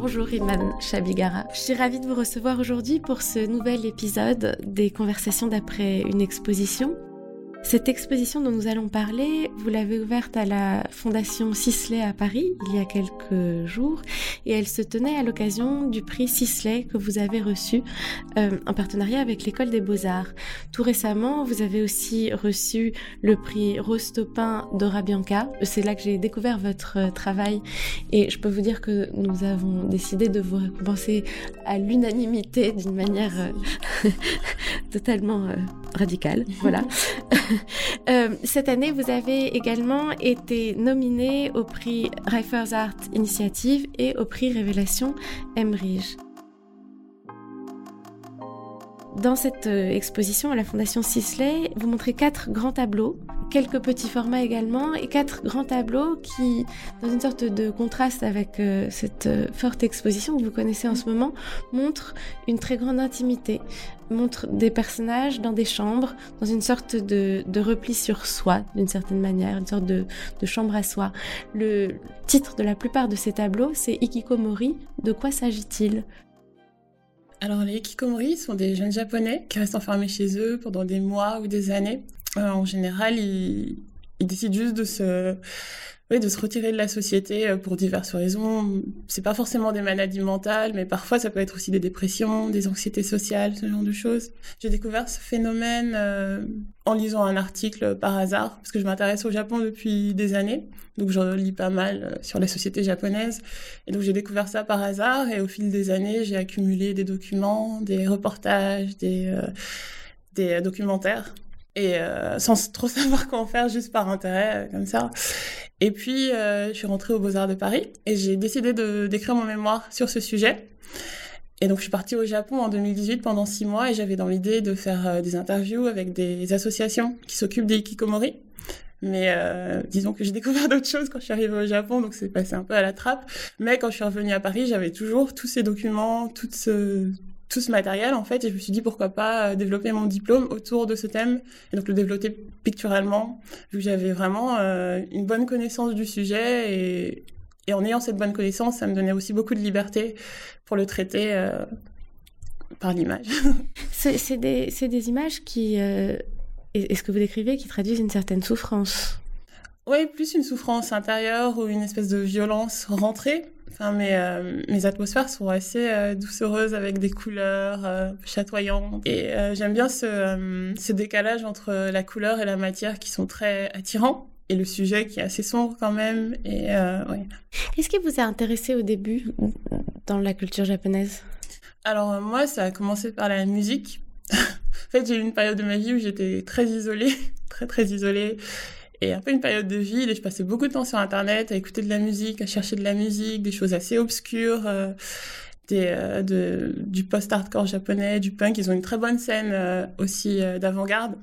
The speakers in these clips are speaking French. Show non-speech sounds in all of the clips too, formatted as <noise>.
Bonjour Iman Chabigara. Je suis ravie de vous recevoir aujourd'hui pour ce nouvel épisode des conversations d'après une exposition cette exposition dont nous allons parler, vous l'avez ouverte à la Fondation Sisley à Paris il y a quelques jours et elle se tenait à l'occasion du prix Sisley que vous avez reçu euh, en partenariat avec l'École des Beaux-Arts. Tout récemment, vous avez aussi reçu le prix Rose Topin Dora Bianca. C'est là que j'ai découvert votre euh, travail et je peux vous dire que nous avons décidé de vous récompenser à l'unanimité d'une manière euh, <laughs> totalement radicale. <laughs> Voilà. Euh, cette année, vous avez également été nominé au prix Reifers Art Initiative et au prix Révélation Emmerich. Dans cette euh, exposition à la Fondation Sisley, vous montrez quatre grands tableaux, quelques petits formats également, et quatre grands tableaux qui, dans une sorte de contraste avec euh, cette euh, forte exposition que vous connaissez en ce moment, montrent une très grande intimité, montrent des personnages dans des chambres, dans une sorte de, repli sur soi, d'une certaine manière, une sorte de, de chambre à soi. Le titre de la plupart de ces tableaux, c'est Ikikomori. De quoi s'agit-il? Alors les hikikomori sont des jeunes japonais qui restent enfermés chez eux pendant des mois ou des années. Euh, en général, ils, décident juste de se, de se retirer de la société euh, pour diverses raisons. C'est pas forcément des maladies mentales, mais parfois ça peut être aussi des dépressions, des anxiétés sociales, ce genre de choses. J'ai découvert ce phénomène euh, en lisant un article par hasard, parce que je m'intéresse au Japon depuis des années. Donc je lis pas mal sur la société japonaise. Et donc j'ai découvert ça par hasard et au fil des années, j'ai accumulé des documents, des reportages, des, documentaires. Et sans <laughs> trop savoir quoi en faire, juste par intérêt, comme ça. Et puis, je suis rentrée aux Beaux-Arts de Paris et j'ai décidé d'écrire mon mémoire sur ce sujet. Et donc, je suis partie au Japon en 2018 pendant six mois et j'avais dans l'idée de faire des interviews avec des associations qui s'occupent des hikikomori. Mais euh, disons que j'ai <laughs> découvert d'autres choses quand je suis arrivée au Japon, donc c'est passé un peu à la trappe. Mais quand je suis revenue à Paris, j'avais toujours tous ces documents, tout ce, tout ce matériel en fait, et je me suis dit pourquoi pas euh, développer mon diplôme autour de ce thème, et donc le développer picturalement, vu que j'avais vraiment euh, une bonne connaissance du sujet, et, et en ayant cette bonne connaissance, ça me donnait aussi beaucoup de liberté pour le traiter euh, par l'image. <laughs> c'est des, des, images qui et, ce que vous décrivez qui traduisent une certaine souffrance. Oui, plus une souffrance intérieure ou une espèce de violence rentrée. Enfin, mes, euh, mes atmosphères sont assez euh, doucereuses avec des couleurs euh, chatoyantes. Et j'aime bien ce, ce, décalage entre la couleur et la matière qui sont très attirants. Et le sujet qui est assez sombre quand même. Et ouais. Qu'est-ce qui vous a intéressé au début dans la culture japonaise? Alors moi, ça a commencé par la musique <laughs> en fait, j'ai eu une période de ma vie où j'étais très isolée, <laughs> très très isolée. Et peu une période de vide, et je passais beaucoup de temps sur Internet à écouter de la musique, à chercher de la musique, des choses assez obscures, euh, des, euh, du post-hardcore japonais, du punk. Ils ont une très bonne scène euh, aussi d'avant-garde.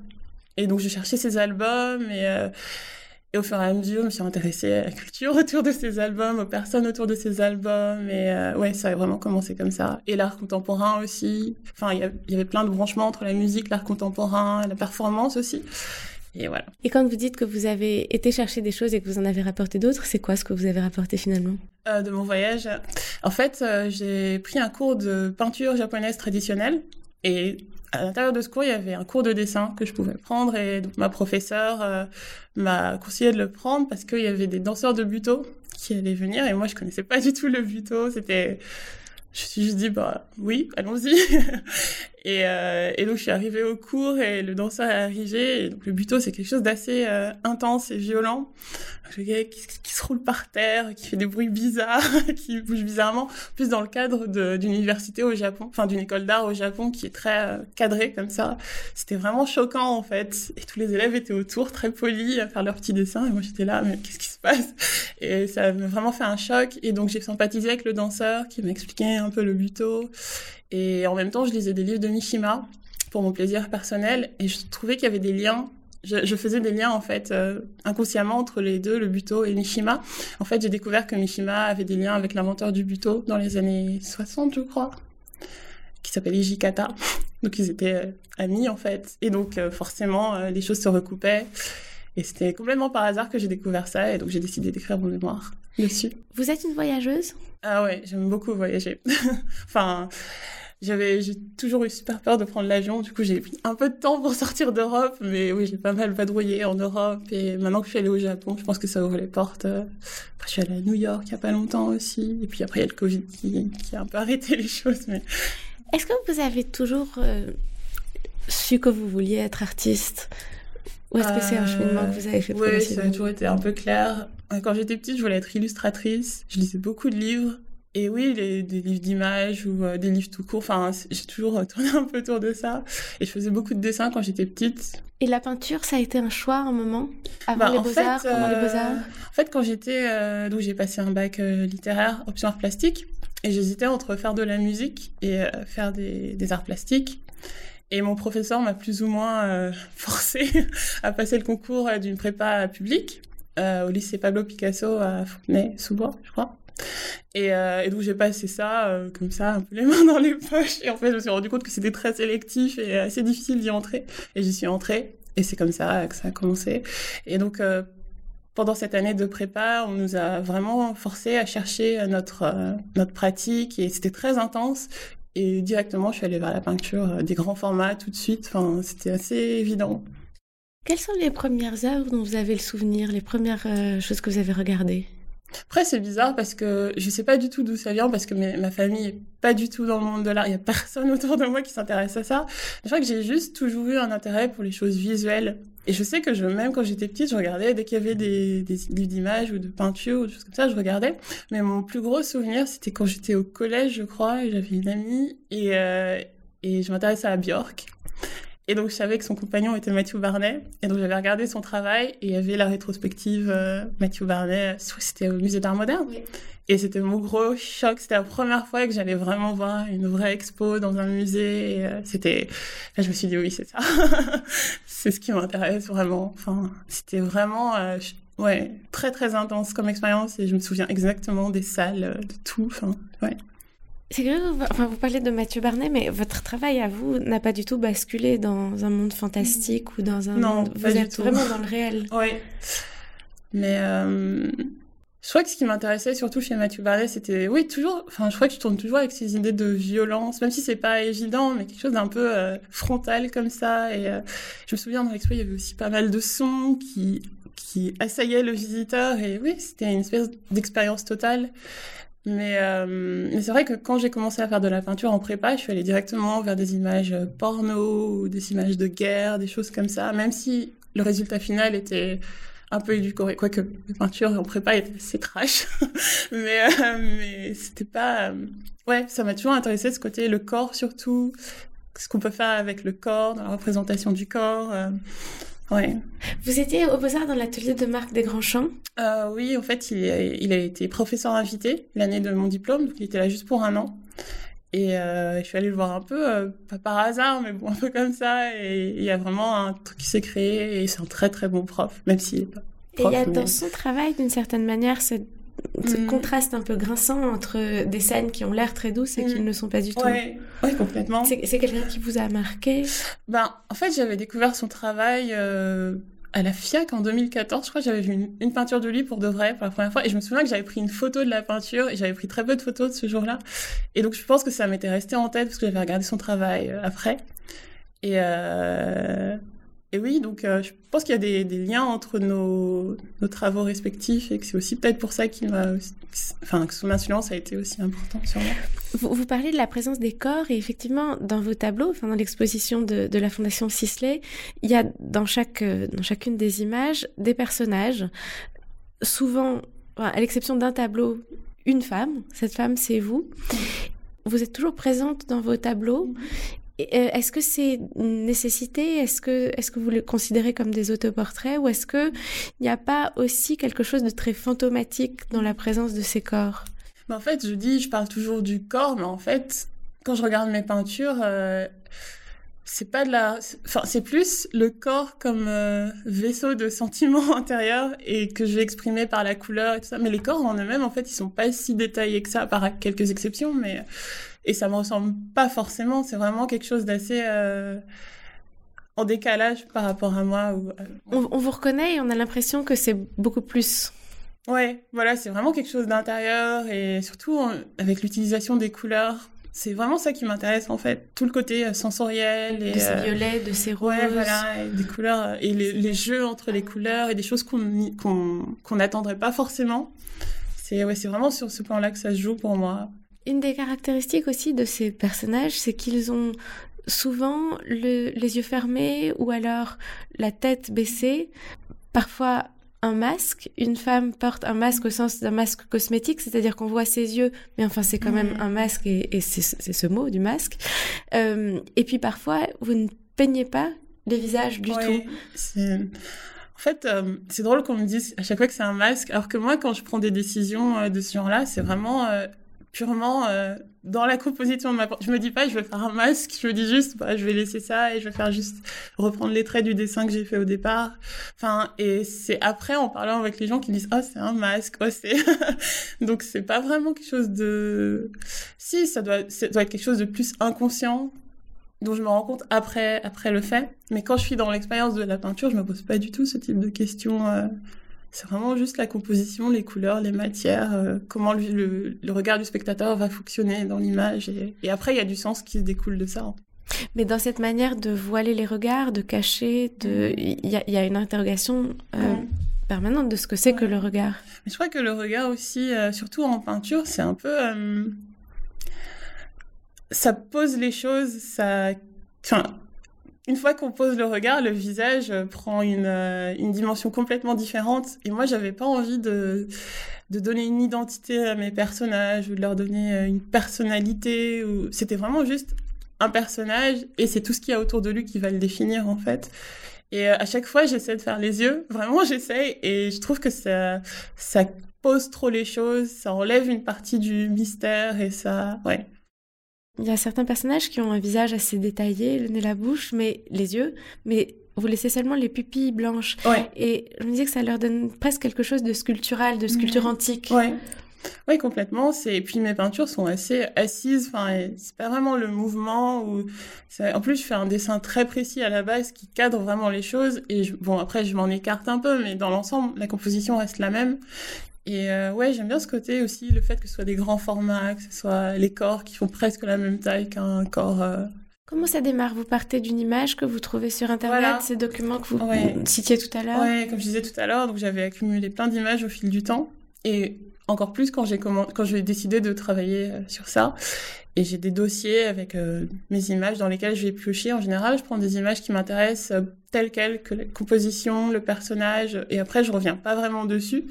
Et donc, je cherchais ces albums, et au fur et à mesure, je me suis intéressée à la culture <laughs> autour de ces albums, aux personnes autour de ces albums. Et ouais, ça a vraiment commencé comme ça. Et l'art contemporain aussi. Enfin, il y, avait plein de branchements entre la musique, l'art contemporain, la performance aussi. Et voilà. Et quand vous dites que vous avez été chercher des choses et que vous en avez rapporté d'autres, c'est quoi ce que vous avez rapporté finalement? Euh, De mon voyage. En fait, euh, j'ai pris un cours de peinture japonaise traditionnelle. Et à l'intérieur de ce cours, il y avait un cours de dessin que je pouvais prendre et donc ma professeure euh, m'a conseillé de le prendre parce qu'il y avait des danseurs de buto qui allaient venir et moi je connaissais pas du tout le buto. C'était, je me suis juste dit bah oui, allons-y. <laughs> et, euh, et donc je suis arrivée au cours et le danseur est arrivé. Et donc le buto c'est quelque chose d'assez euh, intense et violent le gars qui, se roule par terre, qui fait des bruits bizarres, <laughs> qui bouge bizarrement, plus dans le cadre d'une université au Japon, enfin d'une école d'art au Japon qui est très euh, cadrée comme ça. C'était vraiment choquant en fait. Et tous les élèves étaient autour, très polis, à faire leurs petits dessins. Et moi j'étais là, mais qu'est-ce qui se passe? Et ça m'a vraiment fait un choc. Et donc j'ai sympathisé avec le danseur qui m'expliquait un peu le buto. Et en même temps, je lisais des livres de Mishima pour mon plaisir personnel. Et je trouvais qu'il y avait des liens je, faisais des liens en fait euh, inconsciemment entre les deux, le buto et Mishima. En fait, j'ai découvert que Mishima avait des liens avec l'inventeur du buto dans les années 60, je crois, qui s'appelle Ijikata. Donc ils étaient euh, amis en fait, et donc euh, forcément les choses se recoupaient. Et c'était complètement par hasard que j'ai découvert ça et donc j'ai décidé d'écrire mon mémoire dessus. Vous êtes une voyageuse? Ah ouais, j'aime beaucoup voyager. <laughs> enfin, j'avais, j'ai toujours eu super peur de prendre l'avion. Du coup, j'ai pris un peu de temps pour sortir d'Europe, mais oui, j'ai pas mal vadrouillé en Europe. Et maintenant que je suis allée au Japon, je pense que ça ouvre les portes. Après, je suis allée à New York il y a pas longtemps aussi. Et puis après, il y a le Covid qui, qui a un peu arrêté les choses. Mais est-ce que vous avez toujours euh, su que vous vouliez être artiste? Ou est-ce que c'est un cheminement que vous avez fait Oui, ça a toujours été un peu clair. Quand j'étais petite, je voulais être illustratrice. Je lisais beaucoup de livres. Et oui, les, des livres d'images ou euh, des livres tout court. Enfin, j'ai toujours <laughs> tourné un peu autour de ça. Et je faisais beaucoup de dessins quand j'étais petite. Et la peinture, ça a été un choix, un moment Avant bah, les beaux-arts Pendant les euh, beaux-arts En fait, quand j'étais... Euh, donc, j'ai passé un bac littéraire, option art plastique. Et j'hésitais entre faire de la musique et faire des, des arts plastiques. Et mon professeur m'a plus ou moins <laughs> forcé à passer le concours d'une prépa publique au lycée Pablo Picasso à Fontenay-sous-Bois, je crois. Et, euh, et donc j'ai passé ça euh, comme ça, un peu les <laughs> mains dans les poches. Et en fait, je me suis rendu compte que c'était très sélectif et assez difficile d'y entrer. Et j'y suis entrée. Et c'est comme ça que ça a commencé. Et donc euh, pendant cette année de prépa, on nous a vraiment forcé à chercher notre euh, notre pratique et c'était très intense. Et directement, je suis allée vers la peinture des grands formats tout de suite. Enfin, c'était assez évident. Quelles sont les premières œuvres dont vous avez le souvenir, les premières choses que vous avez regardées? Après, c'est bizarre parce que je sais pas du tout d'où ça vient parce que ma famille est pas du tout dans le monde de l'art. Il y a personne <laughs> autour de moi qui s'intéresse à ça. Je crois que j'ai juste toujours eu un intérêt pour les choses visuelles. Et je sais que je, même quand j'étais petite, je regardais dès qu'il y avait des, des livres d'images ou de peinture ou des choses comme ça, je regardais. Mais mon plus gros souvenir, c'était quand j'étais au collège, je crois, et j'avais une amie et, euh, je m'intéressais à Björk. Et donc, je savais que son compagnon était Matthew Barnet. Et donc, j'avais regardé son travail et il y avait la rétrospective euh, Matthew Barnet. C'était au musée d'art moderne. Et c'était mon gros choc. C'était la première fois que j'allais vraiment voir une vraie expo dans un musée. Euh, c'était, là, je me suis dit, oui, c'est ça. <laughs> c'est ce qui m'intéresse vraiment. Enfin, c'était vraiment, euh, ouais, très, très intense comme expérience. Et je me souviens exactement des salles, de tout. Enfin, ouais. C'est curieux, enfin, vous parlez de Mathieu Barnet, mais votre travail à vous n'a pas du tout basculé dans un monde fantastique ou dans un non, Vous êtes vraiment dans le réel. Oui. Mais euh, je crois que ce qui m'intéressait surtout chez Mathieu Barnet, c'était, oui, toujours, enfin, je crois que je tourne toujours avec ces idées de violence, même si c'est pas évident, mais quelque chose d'un peu euh, frontal comme ça. Et euh, je me souviens dans l'expo, il y avait aussi pas mal de sons qui qui assaillaient le visiteur. Et oui, c'était une espèce d'expérience totale. Mais, euh, mais c'est vrai que quand j'ai commencé à faire de la peinture en prépa, je suis allée directement vers des images porno ou des images de guerre, des choses comme ça, même si le résultat final était un peu édulcoré, quoique la peinture en prépa était assez trash. <laughs> mais euh, mais c'était pas... Euh, ouais, ça m'a toujours intéressé ce côté, le corps surtout, ce qu'on peut faire avec le corps, dans la représentation du corps. Euh, Ouais. Vous étiez au Beaux-Arts dans l'atelier de Marc Desgrands-Champs euh, Oui, en fait, il, il, a été professeur invité l'année de mon diplôme, donc il était là juste pour un an. Et euh, je suis allée le voir un peu, euh, pas par hasard, mais bon, <laughs> un peu comme ça. Et il y a vraiment un truc qui s'est créé et c'est un très très bon prof, même s'il est pas. et il y a dans son travail, d'une certaine manière, cette ce mm. contraste un peu grinçant entre des scènes qui ont l'air très douces et qui mm. ne sont pas du tout. Oui, complètement. C'est quelqu'un qui vous a marqué? Ben, en fait, j'avais découvert son travail euh, à la FIAC en 2014. Je crois que j'avais vu une, peinture de lui pour de vrai, pour la première fois. Et je me souviens que j'avais pris une photo de la peinture et j'avais pris très peu de photos de ce jour-là. Et donc, je pense que ça m'était resté en tête parce que j'avais regardé son travail euh, après. Et, euh, et oui, donc euh, je pense qu'il y a des, liens entre nos, travaux respectifs et que c'est aussi peut-être pour ça qu'il m'a, enfin que son influence a été aussi importante sur moi. Vous, parlez de la présence des corps et effectivement dans vos tableaux, enfin dans l'exposition de, la Fondation Sisley, il y a dans chaque euh, dans chacune des images des personnages, souvent à l'exception d'un tableau, une femme. Cette femme, c'est vous. Vous êtes toujours présente dans vos tableaux est-ce que c'est une nécessité? Est-ce que, vous le considérez comme des autoportraits? Ou est-ce que il n'y a pas aussi quelque chose de très fantomatique dans la présence de ces corps? En fait, je dis, je parle toujours du corps, mais en fait, quand je regarde mes peintures, euh, c'est pas de la, enfin, c'est plus le corps comme euh, vaisseau de sentiments <laughs> intérieurs et que je vais exprimer par la couleur et tout ça. Mais les corps en eux-mêmes, en fait, ils sont pas si détaillés que ça, par quelques exceptions, mais et ça me ressemble pas forcément. C'est vraiment quelque chose d'assez. Euh... en décalage par rapport à moi. Ou... On, on, vous reconnaît et on a l'impression que c'est beaucoup plus. Ouais, voilà, c'est vraiment quelque chose d'intérieur et surtout avec l'utilisation des couleurs. C'est vraiment ça qui m'intéresse en fait, tout le côté euh, sensoriel et de ces violets, de ces roses, ouais, voilà, et des couleurs euh, et les, les, jeux entre les couleurs et des choses qu'on qu'on n'attendrait pas forcément. C'est ouais, c'est vraiment sur ce plan-là que ça se joue pour moi. Une des caractéristiques aussi de ces personnages, c'est qu'ils ont souvent le, les yeux fermés ou alors la tête baissée, parfois un masque. Une femme porte un masque au sens d'un masque cosmétique, c'est-à-dire qu'on voit ses yeux, mais enfin c'est quand même un masque et, et c'est ce mot du masque. Euh, et puis parfois, vous ne peignez pas les visages du tout. En fait, euh, c'est drôle qu'on me dise à chaque fois que c'est un masque, alors que moi, quand je prends des décisions euh, de ce genre-là, c'est vraiment purement euh, dans la composition de ma je me dis pas je vais faire un masque je me dis juste bah, je vais laisser ça et je vais faire juste reprendre les traits du dessin que j'ai fait au départ. Enfin et c'est après en parlant avec les gens qui disent oh c'est un masque oh c'est <laughs> donc c'est pas vraiment quelque chose de si ça doit être quelque chose de plus inconscient dont je me rends compte après après le fait. Mais quand je suis dans l'expérience de la peinture je me pose pas du tout ce type de questions euh, c'est vraiment juste la composition, les couleurs, les matières, euh, comment le, le, regard du spectateur va fonctionner dans l'image. Et, et, après, il y a du sens qui se découle de ça. Mais dans cette manière de voiler les regards, de cacher, de... il y, a, y a une interrogation euh, ouais. permanente de ce que c'est ouais. que le regard. Mais je crois que le regard aussi, euh, surtout en peinture, c'est un peu... Ça pose les choses, ça... Enfin, une fois qu'on pose le regard, le visage prend une, euh, une dimension complètement différente. Et moi, j'avais pas envie de, de donner une identité à mes personnages ou de leur donner euh, une personnalité. C'était vraiment juste un personnage et c'est tout ce qu'il y a autour de lui qui va le définir, en fait. Et euh, à chaque fois, j'essaie de faire les yeux. <laughs> Vraiment, j'essaie. Et je trouve que ça, ça pose trop les choses. Ça enlève une partie du mystère et ça, ouais. Il y a certains personnages qui ont un visage assez détaillé, le nez, la bouche, mais les yeux, mais vous laissez seulement les pupilles blanches. Ouais. Et je me disais que ça leur donne presque quelque chose de sculptural, de sculpture mmh. antique. Ouais. Oui, complètement. Et puis mes peintures sont assez assises. Enfin, c'est pas vraiment le mouvement. Ou en plus, je fais un dessin très précis à la base qui cadre vraiment les choses. Et je... bon, après, je m'en écarte un peu, mais dans l'ensemble, la composition reste la même. Et euh, ouais, j'aime bien ce côté aussi, le fait que ce soit des grands formats, que ce soit les corps qui font presque la même taille qu'un corps. Euh... Comment ça démarre? Vous partez d'une image que vous trouvez sur Internet, voilà. ces documents que vous ouais. citiez tout à l'heure? Ouais, comme je disais tout à l'heure, donc j'avais accumulé plein d'images au fil du temps. Et encore plus quand j'ai décidé de travailler euh, sur ça. Et j'ai des dossiers avec euh, mes images dans lesquelles je vais piocher. En général, je prends des images qui m'intéressent euh, telles quelles, que la composition, le personnage, et après, je reviens pas vraiment dessus.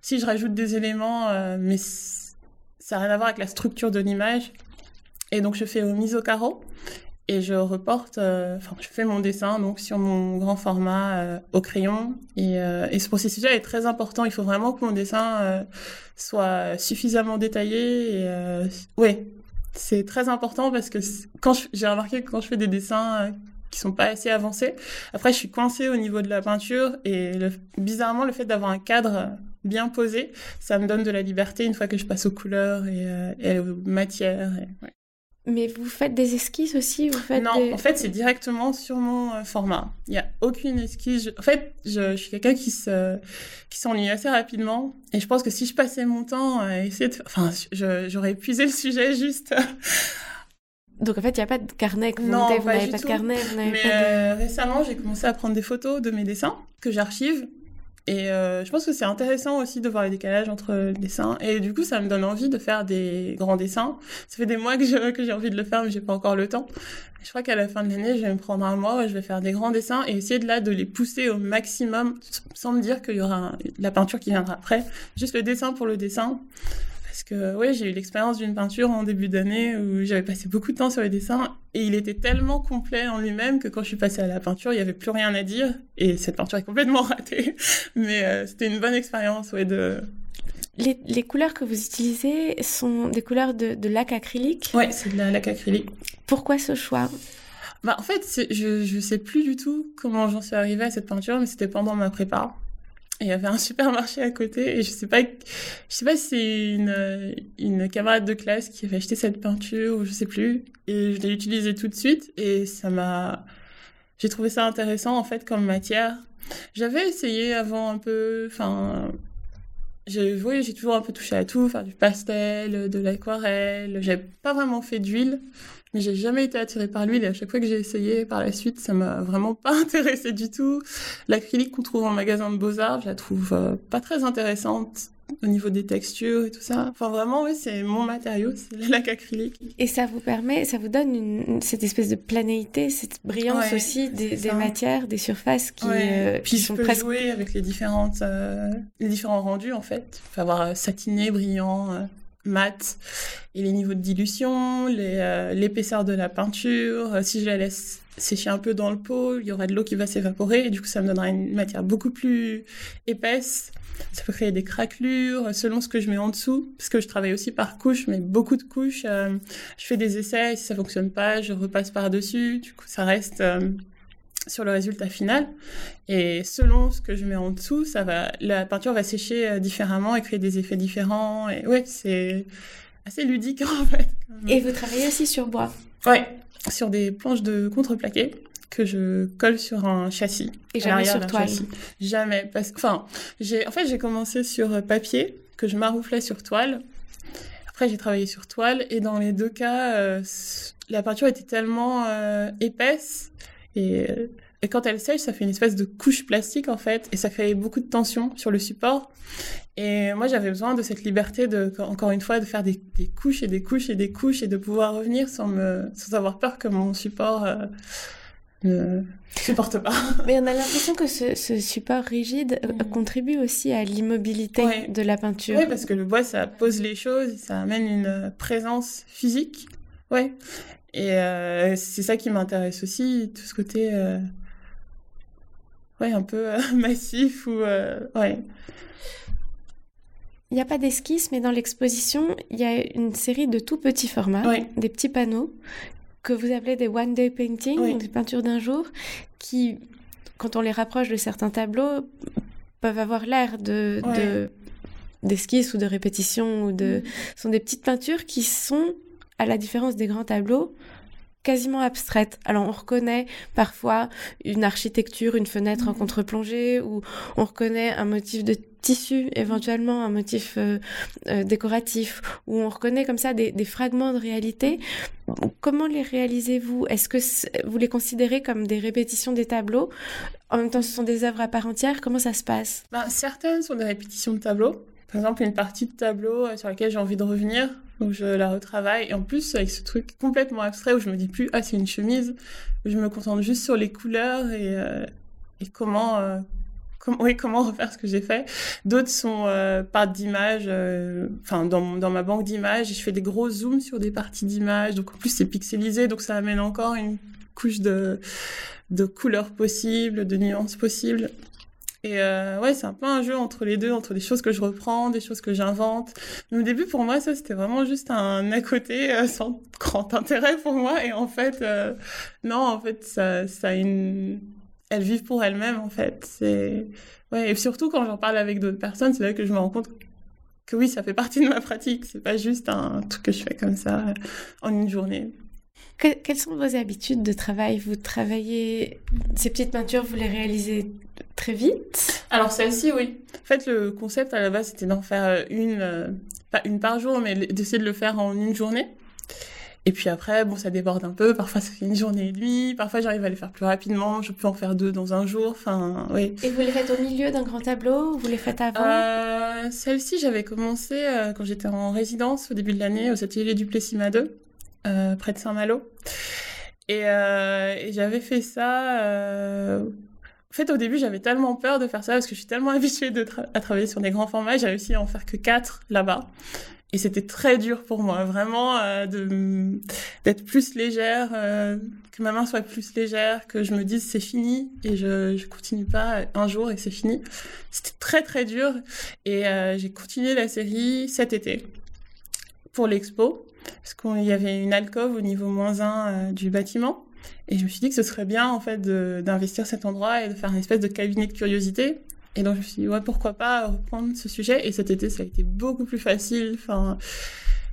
Si je rajoute des éléments, mais ça n'a rien à voir avec la structure de l'image. Et donc, je fais au mise au carreau et je reporte, euh, enfin, je fais mon dessin donc sur mon grand format euh, au crayon. Et, euh, et ce processus-là est très important. Il faut vraiment que mon dessin soit suffisamment détaillé. Et ouais, c'est très important parce que quand j'ai remarqué que quand je fais des dessins qui sont pas assez avancés, après je suis coincée au niveau de la peinture et le, bizarrement le fait d'avoir un cadre bien posé, ça me donne de la liberté une fois que je passe aux couleurs et, et aux matières. Ouais. Mais vous faites des esquisses aussi vous faites Non, des... en fait, c'est directement sur mon euh, format. Il n'y a aucune esquisse. Je... En fait, je, je suis quelqu'un qui se qui s'ennuie assez rapidement. Et je pense que si je passais mon temps à essayer de... Enfin, j'aurais épuisé le sujet juste. <laughs> Donc en fait, il n'y a pas de carnet que vous non, montez, vous n'avez pas de carnet, vous Mais pas de... euh, récemment, j'ai commencé à prendre des photos de mes dessins que j'archive et euh, je pense que c'est intéressant aussi de voir les décalages entre les dessins. Et du coup, ça me donne envie de faire des grands dessins. Ça fait des mois que <laughs> j'ai envie de le faire, mais j'ai pas encore le temps. Je crois qu'à la fin de l'année, je vais me prendre un mois où je vais faire des grands dessins et essayer de là de les pousser au maximum, sans me dire qu'il y aura la peinture qui viendra après. Juste le dessin pour le dessin. Parce que ouais, j'ai eu l'expérience d'une peinture en début d'année où j'avais passé beaucoup de temps sur les dessins et il était tellement complet en lui-même que quand je suis passée à la peinture, il y avait plus rien à dire et cette peinture est complètement <laughs> ratée. Mais euh, c'était une bonne expérience ouais de les, les, couleurs que vous utilisez sont des couleurs de, de lac acrylique? Ouais, c'est de la lac acrylique. Pourquoi ce choix? Bah, en fait, je, je sais plus du tout comment j'en suis arrivée à cette peinture, mais c'était pendant ma prépa il y avait un supermarché à côté et je sais pas je sais pas si c'est une une camarade de classe qui avait acheté cette peinture ou je sais plus et je l'ai utilisée tout de suite et ça m'a j'ai trouvé ça intéressant en fait comme matière. J'avais essayé avant un peu, enfin, j'ai oui, j'ai toujours un peu touché à tout, faire du pastel, de l'aquarelle. J'ai pas vraiment fait d'huile, mais j'ai jamais été attirée par l'huile et à chaque fois que j'ai essayé par la suite, ça m'a vraiment pas <laughs> intéressée du tout. L'acrylique qu'on trouve en magasin de beaux-arts, je la trouve euh, pas très intéressante au niveau des textures et tout ça. Enfin, vraiment, oui, c'est mon matériau, c'est le lac acrylique. Et ça vous permet, ça vous donne une, cette espèce de planéité, cette brillance aussi des, des matières, des surfaces qui, euh, Puis je peux jouer avec les différentes, euh, les différents rendus en fait. Il faut avoir euh, satiné, brillant, mat, et les niveaux de dilution, l'épaisseur de la peinture. si je la laisse sécher un peu dans le pot, il y aura de l'eau qui va s'évaporer et du coup ça me donnera une matière beaucoup plus épaisse ça peut créer des craquelures selon ce que je mets en dessous, parce que je travaille aussi par couches, mais beaucoup de couches. Euh, je fais des essais, si ça fonctionne pas, je repasse par-dessus. Du coup, ça reste euh, sur le résultat final. Et selon ce que je mets en dessous, ça va, la peinture va sécher euh, différemment et créer des effets différents. Et ouais, c'est assez ludique <laughs> en fait. Et vous travaillez aussi sur bois Ouais, sur des planches de contreplaqué que je colle sur un châssis. Et jamais sur toile. Jamais. Parce... Enfin, j'ai, en fait, j'ai commencé sur euh, papier que je marouflais sur toile. Après, j'ai travaillé sur toile et dans les deux cas, euh, la peinture était tellement euh, épaisse et, et, quand elle sèche, ça fait une espèce de couche plastique en fait et ça crée beaucoup de tension sur le support. Et moi, j'avais besoin de cette liberté de, encore une fois, de faire des, des, couches et des couches et des couches et de pouvoir revenir sans me, sans avoir peur que mon support ne supporte pas. <laughs> Mais on a l'impression que ce, ce, support rigide euh, mm. contribue aussi à l'immobilité de la peinture. Oui, parce que le bois, ça pose les choses, ça amène une présence physique. Ouais. Et euh, c'est ça qui m'intéresse aussi, tout ce côté euh, ouais, un peu <laughs> massif ou ouais. Il n'y a pas d'esquisse, mais dans l'exposition, il y a une série de tout petits formats, des petits panneaux que vous appelez des one day painting, des peintures d'un jour, qui, quand on les rapproche de certains tableaux, peuvent avoir l'air de, d'esquisses ou de répétitions ou de, mm. sont des petites peintures qui sont, à la différence des grands tableaux, quasiment abstraites. Alors on reconnaît parfois une architecture, une fenêtre en mm. contre-plongée, ou on reconnaît un motif de tissu, éventuellement un motif euh, euh, décoratif, où on reconnaît comme ça des, des fragments de réalité. Comment les réalisez-vous? Est-ce que vous les considérez comme des répétitions des tableaux? En même temps, ce sont des œuvres à part entière. Comment ça se passe? Ben, Certaines sont des répétitions de tableaux. Par exemple, une partie de tableau euh, sur laquelle j'ai envie de revenir, donc je la retravaille. Et en plus, avec ce truc complètement abstrait où je me dis plus, ah, c'est une chemise, où je me concentre juste sur les couleurs et, et comment, oui, comment <laughs> refaire ce que j'ai fait. D'autres sont euh, par d'images, euh, enfin dans, dans ma banque d'images, je fais des gros zooms sur des parties d'images, donc en plus c'est pixelisé, donc ça amène encore une couche de, de couleurs possibles, de nuances possibles. Et euh, ouais, c'est un peu un jeu entre les deux, entre des choses que je reprends, des choses que j'invente. Mais au début, pour moi, ça, c'était vraiment juste un à côté euh, <laughs> sans grand intérêt pour moi. Et en fait, euh, non, en fait, ça, ça a une elles vivent pour elles-mêmes en fait. C'est ouais, et surtout quand j'en parle avec d'autres personnes, c'est là que je me rends compte que oui, ça fait partie de ma pratique. C'est pas juste un truc que je fais comme ça euh, en une journée. quelles sont vos habitudes de travail? Vous travaillez ces petites peintures, vous les réalisez très vite Alors celle-ci, oui. En fait, le concept à la base, c'était d'en faire une, euh, pas une par jour, mais d'essayer de le faire en une journée. Et puis après, bon, ça déborde un peu. Parfois, ça fait une journée et demie. Parfois, j'arrive à les faire plus rapidement. Je peux en faire deux dans un jour. Enfin, oui. Et vous les faites au milieu d'un grand tableau ou vous les faites avant? Euh, Celle-ci, j'avais commencé euh, quand j'étais en résidence au début de l'année au atelier du Plessis 2, euh, près de Saint-Malo. Et, euh, et j'avais fait ça. En fait, au début, j'avais tellement peur de faire ça parce que je suis tellement <laughs> habituée à travailler sur des grands formats. J'ai réussi à en faire que quatre là-bas. Et c'était très dur pour moi, vraiment, euh, d'être plus légère, euh, que ma main soit plus légère, que je me dise c'est fini et je je continue pas un jour et c'est fini. C'était très très dur et euh, j'ai continué la série cet été pour l'expo parce qu'il y avait une alcôve au niveau moins 1 du bâtiment et je me suis dit que ce serait bien en fait d'investir cet endroit et de faire une espèce de cabinet de curiosité et donc je me suis dit, ouais, pourquoi pas reprendre ce sujet. Et cet été, ça a été beaucoup plus facile. Enfin,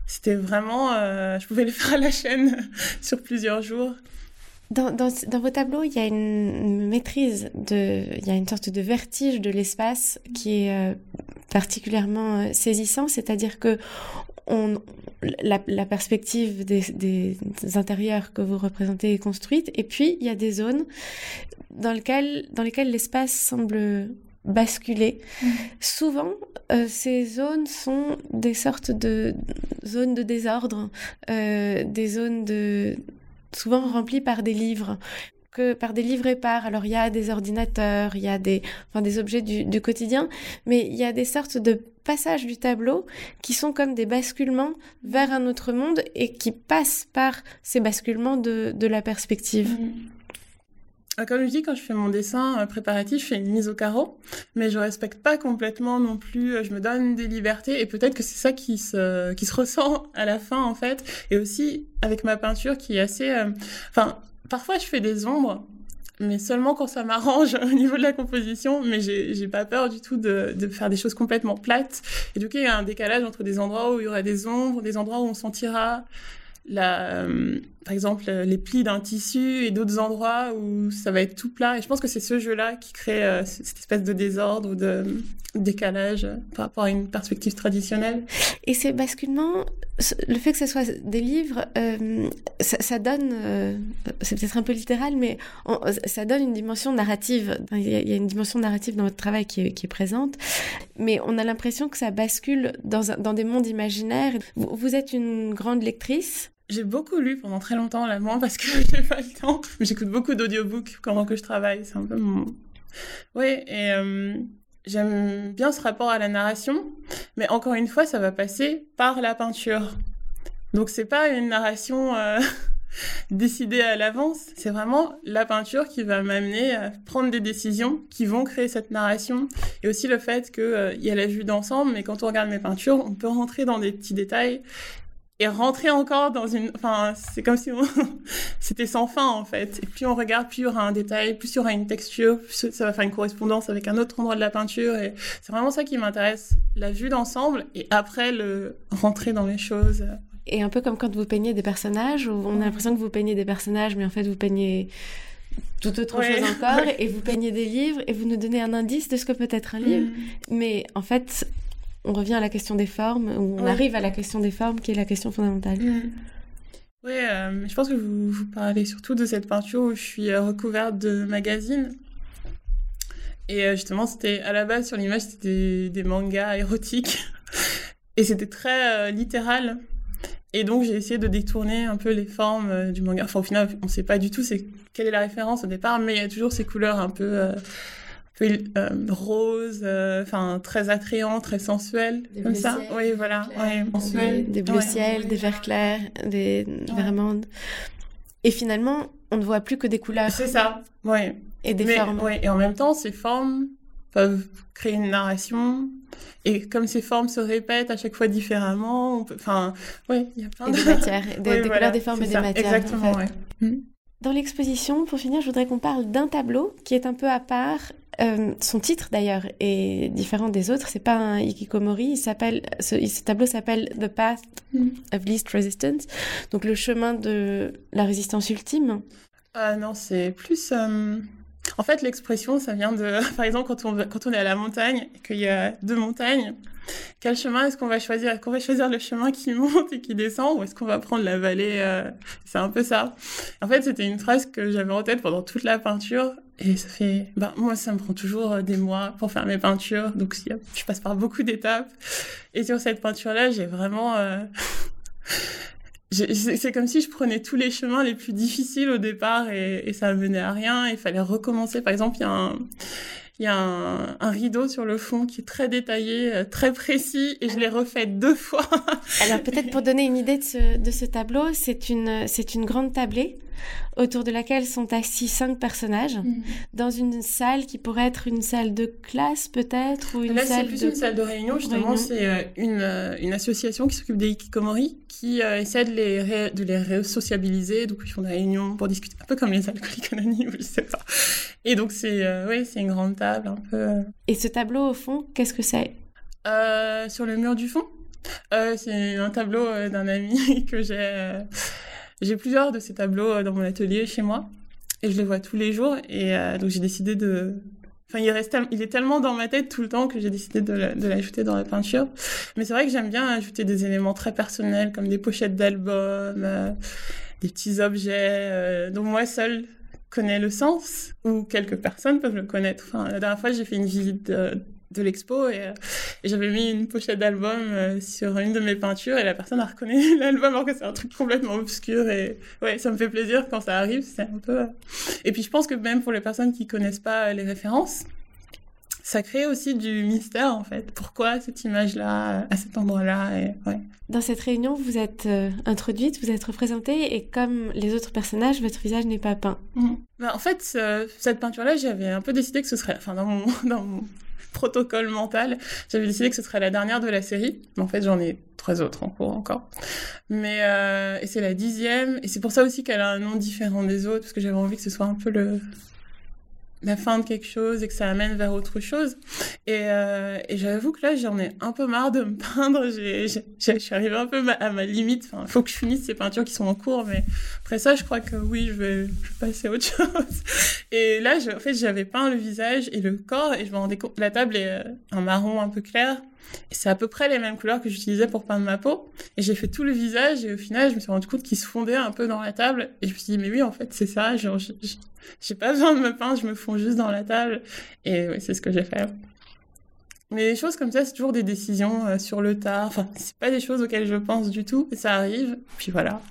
c'était vraiment, euh, je pouvais le faire à la chaîne <laughs> sur plusieurs jours. Dans, vos tableaux, il y a une maîtrise, de, il y a une sorte de vertige de l'espace qui est euh, particulièrement euh, saisissant, c'est-à-dire que on, la, la perspective des, des, intérieurs que vous représentez est construite, et puis il y a des zones dans lesquelles, dans lesquelles l'espace semble basculer. Mmh. Souvent, euh, ces zones sont des sortes de zones de désordre, euh, des zones de souvent remplies par des livres que par des livres épars. Alors il y a des ordinateurs, il y a des, enfin, des objets du, quotidien, mais il y a des sortes de passages du tableau qui sont comme des basculements vers un autre monde et qui passent par ces basculements de, de la perspective. Mmh. Ah, comme je dis, quand je fais mon dessin euh, préparatif, je fais une mise au carreau, mais je respecte pas complètement non plus. Euh, je me donne des libertés et peut-être que c'est ça qui se qui se ressent à la fin en fait. Et aussi avec ma peinture qui est assez. Euh, parfois je fais des ombres, mais seulement quand ça m'arrange <laughs> au niveau de la composition. Mais j'ai pas peur du tout de de faire des choses complètement plates. Et du coup, il y a un décalage entre des endroits où il y aura des ombres, des endroits où on sentira la, euh, par exemple les plis d'un tissu et d'autres endroits où ça va être tout plat. Et je pense que c'est ce jeu-là qui crée euh, cette espèce de désordre ou de décalage par rapport à une perspective traditionnelle. Et ces basculements, le fait que ce soit des livres, euh, ça, donne, euh, c'est peut-être un peu littéral, mais ça donne une dimension narrative. Il y, a, une dimension narrative dans votre travail qui est, présente, mais on a l'impression que ça bascule dans, des mondes imaginaires. Vous êtes une grande lectrice. J'ai beaucoup lu pendant très longtemps l'allemand parce que <laughs> j'ai pas le temps. J'écoute beaucoup d'audiobooks pendant que je travaille. C'est un peu mon. Oui, et euh, j'aime bien ce rapport à la narration, mais encore une fois, ça va passer par la peinture. Donc c'est pas une narration euh, <laughs> décidée à l'avance, c'est vraiment la peinture qui va m'amener à prendre des décisions qui vont créer cette narration. Et aussi le fait qu'il euh, y a la vue d'ensemble, mais quand on regarde mes peintures, on peut rentrer dans des petits détails et rentrer encore dans une enfin c'est comme si on... <laughs> c'était sans fin en fait. Et plus on regarde plus il y aura un détail plus il y aura une texture plus ça va faire une correspondance avec un autre endroit de la peinture. Et c'est vraiment ça qui m'intéresse. La vue d'ensemble et après le rentrer dans les choses. Et un peu comme quand vous peignez des personnages où on a l'impression que vous peignez des personnages mais en fait vous peignez tout autre ouais. chose encore <laughs> et vous peignez des livres et vous nous donnez un indice de ce que peut être un livre. Mmh. mais en fait on revient à la question des formes, ou on ouais. arrive à la question des formes qui est la question fondamentale. Mmh. Oui, euh, je pense que vous, vous, parlez surtout de cette peinture où je suis euh, recouverte de magazines. Et euh, justement, c'était à la base sur l'image, c'était des, des, mangas érotiques. <laughs> Et c'était très euh, littéral. Et donc, j'ai essayé de détourner un peu les formes du manga. Enfin, au final, on ne sait pas du tout c'est quelle est la référence au départ, mais il y a toujours ces couleurs un peu euh, euh, rose, enfin euh, très attrayant, très sensuel, des comme ça. Ciel, oui, voilà. Ouais, des, des bleus ouais. ciels, des verts clairs, des verts amandes. Et finalement, on ne voit plus que des couleurs. C'est ça, oui. Et des Mais, formes. Ouais, et en même temps, ces formes peuvent créer une narration. Et comme ces formes se répètent à chaque fois différemment, peut... enfin, oui, il y a plein et de... des <laughs> matières, des, oui, des voilà, couleurs, des formes et des ça, matières. Exactement, en fait. ouais. Mmh. Dans l'exposition, pour finir, je voudrais qu'on parle d'un tableau qui est un peu à part. Euh, son titre d'ailleurs est différent des autres. C'est pas un hikikomori. Il s'appelle, ce, ce, tableau s'appelle The Path mm. of Least Resistance. Donc le chemin de la résistance ultime. Ah non, c'est plus. Euh... En fait, l'expression, ça vient de, <laughs> par exemple, quand on, est à la montagne qu'il y a deux montagnes, quel chemin est-ce qu'on va choisir? Est-ce qu'on va choisir le chemin qui monte et qui descend ou est-ce qu'on va prendre la vallée euh... C'est un peu ça. En fait, c'était une phrase que j'avais en tête pendant toute la peinture et ça fait, ben, moi, ça me prend toujours des mois pour faire mes peintures. Donc, je passe par beaucoup d'étapes. Et sur cette peinture-là, j'ai vraiment, euh... c'est comme si je prenais tous les chemins les plus difficiles au départ et, et ça menait à rien. Il fallait recommencer. Par exemple, il y a un, il y a un, un, rideau sur le fond qui est très détaillé, euh, très précis, et je l'ai refait deux <laughs> fois. Alors peut-être pour donner une idée de ce, de ce tableau, c'est une, c'est une grande tablée autour de laquelle sont assis cinq personnages mmh. dans une salle qui pourrait être une salle de classe peut-être ou une Là, salle c'est plus de... une salle de réunion justement c'est euh, une, euh, une association qui s'occupe des hikikomori qui euh, essaie de les ré... de les resociabiliser donc ils font des réunions pour discuter un peu comme les alcooliques anonymes <laughs> je sais pas et donc c'est euh, oui c'est une grande table un peu euh. et ce tableau au fond qu'est-ce que c'est? Sur le mur du fond c'est un tableau d'un ami <laughs> que j'ai j'ai plusieurs de ces tableaux euh, dans mon atelier chez moi. et je le vois tous les jours. Et donc j'ai décidé de Enfin, il, reste, il est tellement dans ma tête tout le temps que j'ai décidé de l'ajouter dans la peinture. Mais c'est vrai que j'aime bien ajouter des éléments très personnels comme des pochettes d'albums, euh, des petits objets euh, dont moi seule connais le sens ou quelques personnes peuvent le connaître. Enfin, la dernière fois, j'ai fait une visite de, l'expo et, euh, et j'avais mis une pochette d'album euh, sur une de mes peintures et la personne a reconnu <laughs> l'album alors que c'est un truc complètement obscur et ouais ça me fait plaisir quand ça arrive c'est un peu euh. et puis je pense que même pour les personnes qui connaissent pas les références ça crée aussi du mystère en fait. Pourquoi cette image-là à cet endroit-là et, ouais. Dans cette réunion, vous êtes introduite, vous êtes représentée et comme les autres personnages, votre visage n'est pas peint. Mmh. Bah, en fait, cette peinture-là, j'avais un peu décidé que ce serait, enfin dans mon, <laughs> dans mon protocole mental. J'avais décidé que ce serait la dernière de la série. Mais en fait, j'en ai trois autres en cours encore. Mais euh, et c'est la dixième. Et c'est pour ça aussi qu'elle a un nom différent des autres, parce que j'avais envie que ce soit un peu le la fin de quelque chose et que ça amène vers autre chose. Et, euh, et j'avoue que là, j'en ai un peu marre de me peindre. Je suis arrivée un peu à ma limite. Enfin, il faut que je finisse ces peintures qui sont en cours, mais après ça, je crois que oui, je vais, passer à autre chose. <laughs> Et là, en fait, j'avais peint le visage et le corps et je me rendais compte, la table est euh, un marron un peu clair. C'est à peu près les mêmes couleurs que j'utilisais pour peindre ma peau. Et j'ai fait tout le visage et au final, je me suis rendu compte qu'il se fondait un peu dans la table. Et je me suis dit, mais oui, en fait, c'est ça. Genre, j'ai pas besoin de me peindre, je me fonds juste dans la table. Et oui, c'est ce que j'ai fait. Mais les choses comme ça, c'est toujours des décisions euh, sur le tard. Enfin, c'est pas des choses auxquelles je pense du tout. Et ça arrive. Puis voilà.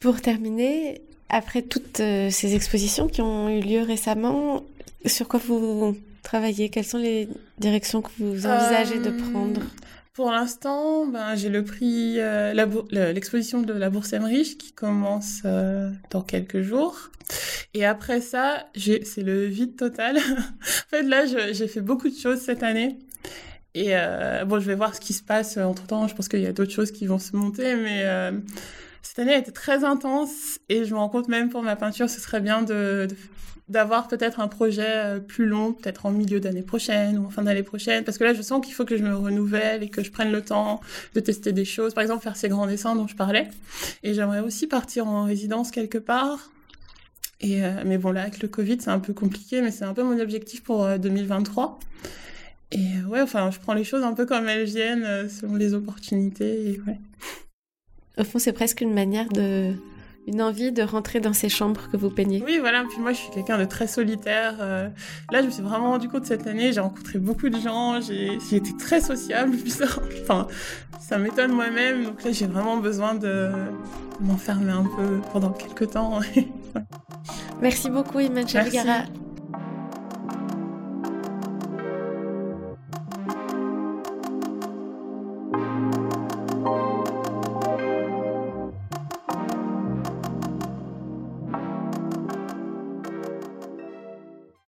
Pour terminer, après toutes euh, ces expositions qui ont eu lieu récemment, sur quoi vous travaillez Quelles sont les directions que vous envisagez de euh, prendre? pour l'instant, ben, j'ai le prix, l'exposition de la Bourse Emmerich qui commence dans quelques jours. Et après ça, c'est le vide total. <laughs> en fait, là, j'ai fait beaucoup de choses cette année. Et euh, bon, je vais voir ce qui se passe entre temps. Je pense qu'il y a d'autres choses qui vont se monter, mais euh, cette année a été très intense. Et je me rends compte même pour ma peinture, ce serait bien de, d'avoir peut-être un projet euh, plus long, peut-être en milieu d'année prochaine ou en fin d'année prochaine, parce que là, je sens qu'il faut que je me renouvelle et que je prenne le temps de tester des choses. Par exemple, faire ces grands dessins dont je parlais. Et j'aimerais aussi partir en résidence quelque part et, euh, mais bon, là, avec le Covid, c'est un peu compliqué, mais c'est un peu mon objectif pour 2023. Euh, et euh, ouais, enfin, je prends les choses un peu comme elles viennent, selon les opportunités. Au fond, c'est presque une manière de. Une envie de rentrer dans ces chambres que vous peignez. Oui, voilà. Puis moi, je suis quelqu'un de très solitaire. là, je me suis vraiment rendu compte cette année, j'ai rencontré beaucoup de gens, j'ai été très sociable. <laughs> enfin, ça m'étonne moi-même. Donc là, j'ai vraiment besoin de m'enfermer un peu pendant quelques temps. <laughs> Merci beaucoup, Iman Chavigara.